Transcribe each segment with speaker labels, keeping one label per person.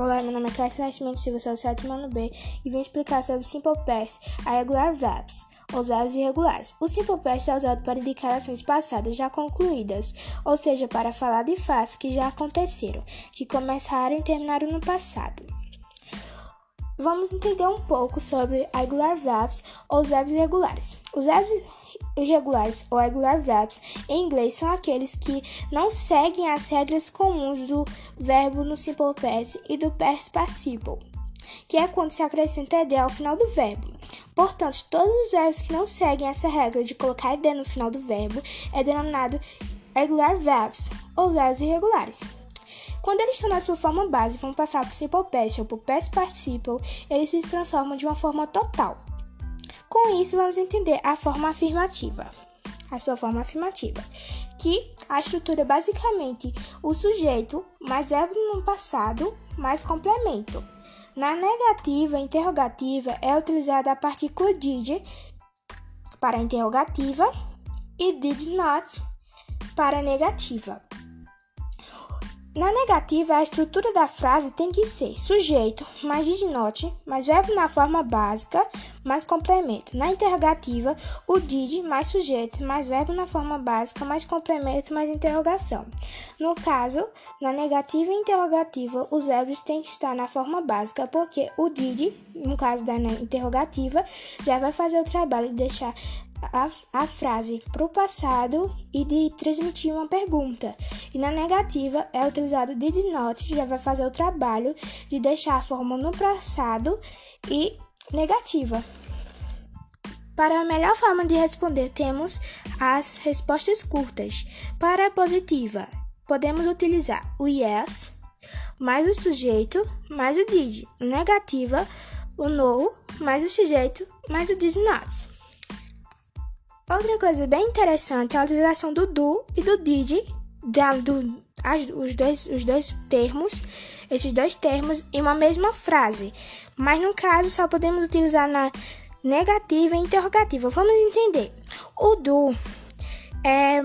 Speaker 1: Olá, meu nome é Cássio Nascimento Silva, sou do sétimo ano B e vim explicar sobre Simple Past, a regular verbs, os verbos irregulares. O Simple Past é usado para indicar ações passadas já concluídas, ou seja, para falar de fatos que já aconteceram, que começaram e terminaram no passado. Vamos entender um pouco sobre regular verbs ou os verbos irregulares. Os verbos irregulares ou regular verbs em inglês são aqueles que não seguem as regras comuns do verbo no simple past e do past participle, que é quando se acrescenta ed ao final do verbo. Portanto, todos os verbos que não seguem essa regra de colocar ed no final do verbo é denominado regular verbs ou verbos irregulares. Quando eles estão na sua forma base vão passar para o simple past ou para o past participle, eles se transformam de uma forma total. Com isso, vamos entender a forma afirmativa. A sua forma afirmativa, que a estrutura é basicamente o sujeito mais verbo no passado mais complemento. Na negativa interrogativa é utilizada a partícula did para interrogativa e did not para negativa. Na negativa, a estrutura da frase tem que ser sujeito mais did mais verbo na forma básica, mais complemento. Na interrogativa, o did mais sujeito, mais verbo na forma básica, mais complemento, mais interrogação. No caso, na negativa e interrogativa, os verbos têm que estar na forma básica, porque o did, no caso da interrogativa, já vai fazer o trabalho de deixar a, a frase para o passado e de transmitir uma pergunta. E na negativa é utilizado did not, já vai fazer o trabalho de deixar a forma no passado e negativa. Para a melhor forma de responder, temos as respostas curtas. Para a positiva, podemos utilizar o yes mais o sujeito mais o did. Negativa, o no mais o sujeito mais o did not. Outra coisa bem interessante é a utilização do do e do did, da, do, as, os, dois, os dois termos, esses dois termos em uma mesma frase. Mas no caso só podemos utilizar na negativa e interrogativa. Vamos entender. O do é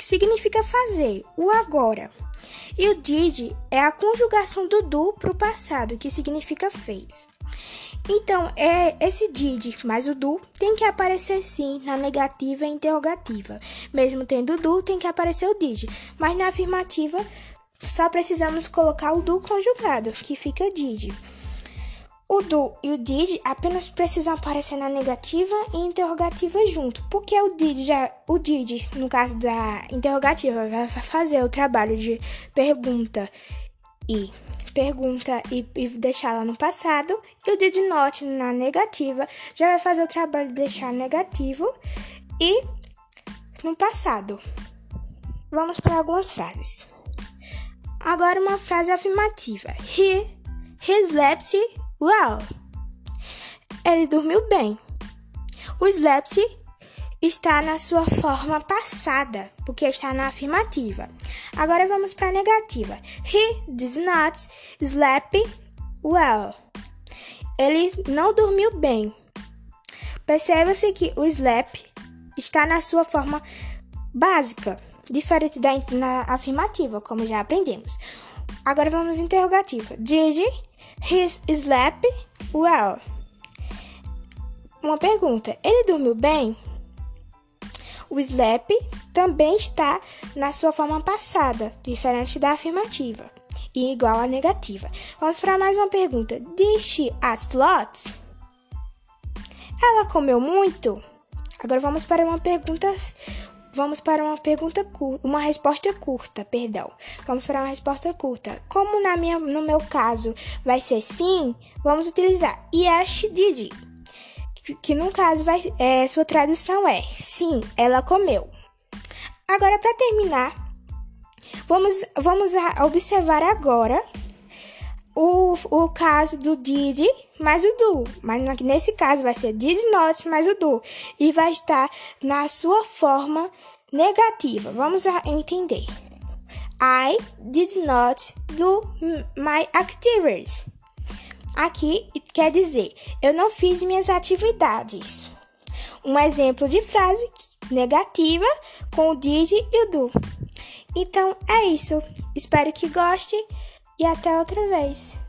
Speaker 1: significa fazer, o agora. E o did é a conjugação do do para o passado, que significa fez. Então, é esse did mais o do tem que aparecer sim na negativa e interrogativa. Mesmo tendo do, tem que aparecer o did. Mas na afirmativa, só precisamos colocar o do conjugado, que fica did. O do e o did apenas precisam aparecer na negativa e interrogativa junto, porque o did já o did no caso da interrogativa vai fazer o trabalho de pergunta e pergunta e, e deixá-la no passado, e o did not na negativa já vai fazer o trabalho de deixar negativo e no passado. Vamos para algumas frases. Agora uma frase afirmativa. He, he slept well. Ele dormiu bem. O slept está na sua forma passada, porque está na afirmativa. Agora vamos para a negativa. He did not sleep well. Ele não dormiu bem. Perceba-se que o sleep está na sua forma básica, diferente da afirmativa, como já aprendemos. Agora vamos interrogativa. Did he sleep well? Uma pergunta. Ele dormiu bem? O sleep também está na sua forma passada, diferente da afirmativa, e igual à negativa. Vamos para mais uma pergunta. Did she eat lots? Ela comeu muito? Agora vamos para uma pergunta Vamos para uma pergunta curta, uma resposta curta, perdão. Vamos para uma resposta curta. Como na minha, no meu caso vai ser sim, vamos utilizar yes did. Que, que no caso vai, é, sua tradução é sim, ela comeu. Agora, para terminar, vamos, vamos observar agora o, o caso do did mais o do. Mas nesse caso vai ser did not mais o do. E vai estar na sua forma negativa. Vamos entender. I did not do my activities. Aqui quer dizer, eu não fiz minhas atividades. Um exemplo de frase negativa com o did e o do. Então é isso. Espero que goste. e até outra vez.